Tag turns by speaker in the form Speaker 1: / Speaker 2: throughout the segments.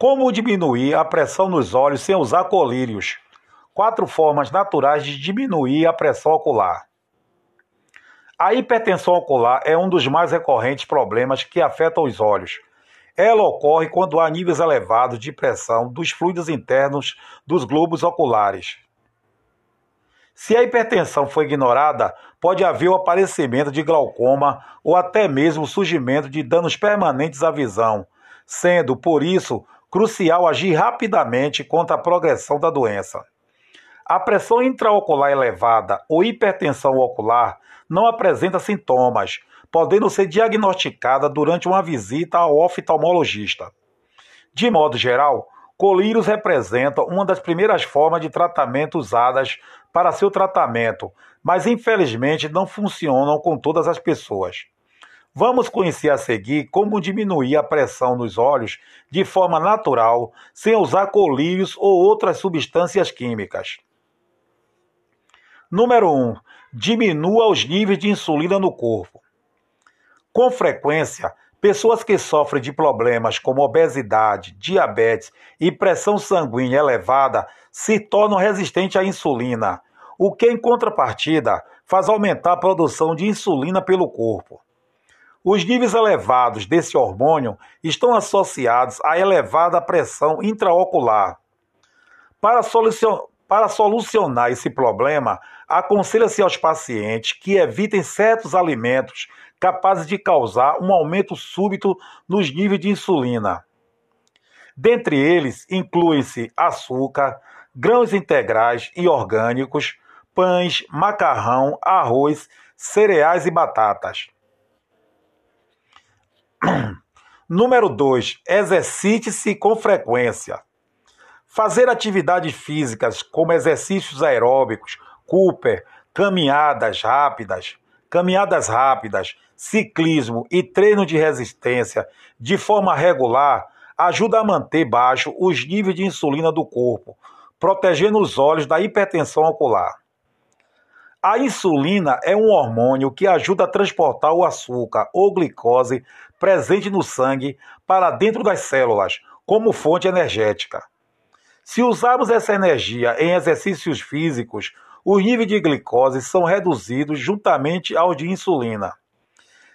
Speaker 1: Como diminuir a pressão nos olhos sem usar colírios? Quatro formas naturais de diminuir a pressão ocular. A hipertensão ocular é um dos mais recorrentes problemas que afetam os olhos. Ela ocorre quando há níveis elevados de pressão dos fluidos internos dos globos oculares. Se a hipertensão for ignorada, pode haver o aparecimento de glaucoma ou até mesmo o surgimento de danos permanentes à visão, sendo, por isso, crucial agir rapidamente contra a progressão da doença. A pressão intraocular elevada ou hipertensão ocular não apresenta sintomas, podendo ser diagnosticada durante uma visita ao oftalmologista. De modo geral, colírios representam uma das primeiras formas de tratamento usadas para seu tratamento, mas infelizmente não funcionam com todas as pessoas. Vamos conhecer a seguir como diminuir a pressão nos olhos de forma natural, sem usar colírios ou outras substâncias químicas. Número 1. Diminua os níveis de insulina no corpo. Com frequência, pessoas que sofrem de problemas como obesidade, diabetes e pressão sanguínea elevada se tornam resistentes à insulina, o que, em contrapartida, faz aumentar a produção de insulina pelo corpo. Os níveis elevados desse hormônio estão associados à elevada pressão intraocular. Para, para solucionar esse problema, aconselha-se aos pacientes que evitem certos alimentos capazes de causar um aumento súbito nos níveis de insulina. Dentre eles, incluem-se açúcar, grãos integrais e orgânicos, pães, macarrão, arroz, cereais e batatas. Número 2. Exercite-se com frequência. Fazer atividades físicas como exercícios aeróbicos, Cooper, caminhadas rápidas, caminhadas rápidas, ciclismo e treino de resistência de forma regular ajuda a manter baixo os níveis de insulina do corpo, protegendo os olhos da hipertensão ocular. A insulina é um hormônio que ajuda a transportar o açúcar ou glicose presente no sangue para dentro das células, como fonte energética. Se usarmos essa energia em exercícios físicos, os níveis de glicose são reduzidos juntamente aos de insulina.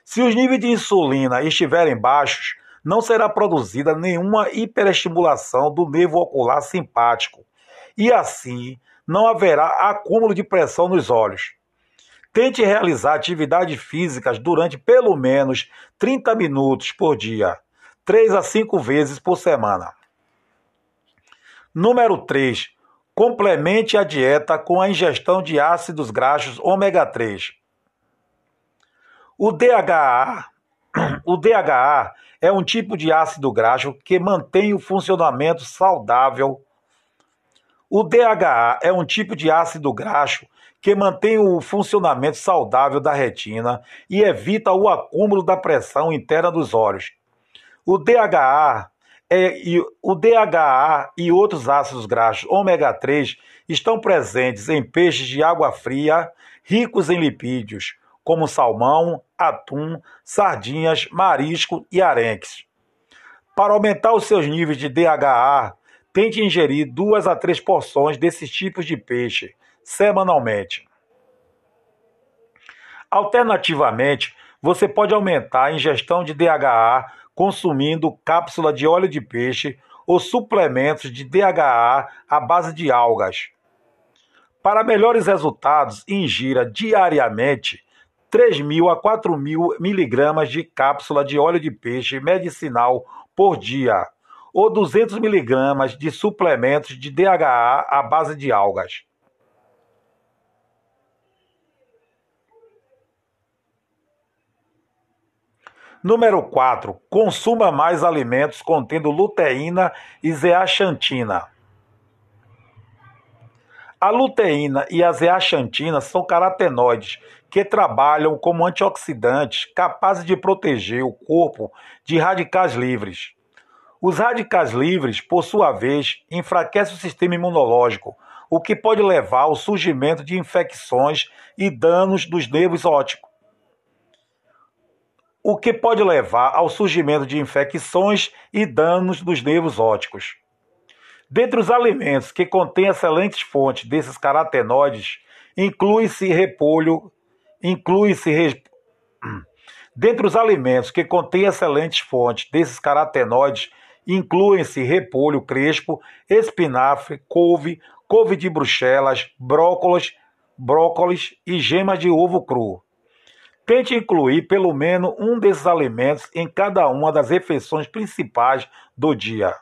Speaker 1: Se os níveis de insulina estiverem baixos, não será produzida nenhuma hiperestimulação do nervo ocular simpático, e assim não haverá acúmulo de pressão nos olhos. Tente realizar atividades físicas durante pelo menos 30 minutos por dia, 3 a 5 vezes por semana. Número 3. Complemente a dieta com a ingestão de ácidos graxos ômega 3. O DHA, o DHA é um tipo de ácido graxo que mantém o funcionamento saudável o DHA é um tipo de ácido graxo que mantém o funcionamento saudável da retina e evita o acúmulo da pressão interna dos olhos. O DHA, é, e, o DHA e outros ácidos graxos ômega 3 estão presentes em peixes de água fria ricos em lipídios, como salmão, atum, sardinhas, marisco e arenques. Para aumentar os seus níveis de DHA, Tente ingerir duas a três porções desses tipos de peixe semanalmente. Alternativamente, você pode aumentar a ingestão de DHA consumindo cápsula de óleo de peixe ou suplementos de DHA à base de algas. Para melhores resultados, ingira diariamente 3.000 a 4.000 miligramas de cápsula de óleo de peixe medicinal por dia ou 200 miligramas de suplementos de DHA à base de algas. Número 4. Consuma mais alimentos contendo luteína e zeaxantina. A luteína e a zeaxantina são carotenoides que trabalham como antioxidantes capazes de proteger o corpo de radicais livres. Os radicais livres, por sua vez, enfraquecem o sistema imunológico, o que pode levar ao surgimento de infecções e danos dos nervos ópticos. o que pode levar ao surgimento de infecções e danos dos nervos ópticos. Dentre os alimentos que contêm excelentes fontes desses carotenoides, inclui-se repolho, inclui-se re... Dentre os alimentos que contêm excelentes fontes desses carotenoides, incluem-se repolho crespo, espinafre, couve, couve de bruxelas, brócolis, brócolis e gemas de ovo cru. Tente incluir pelo menos um desses alimentos em cada uma das refeições principais do dia.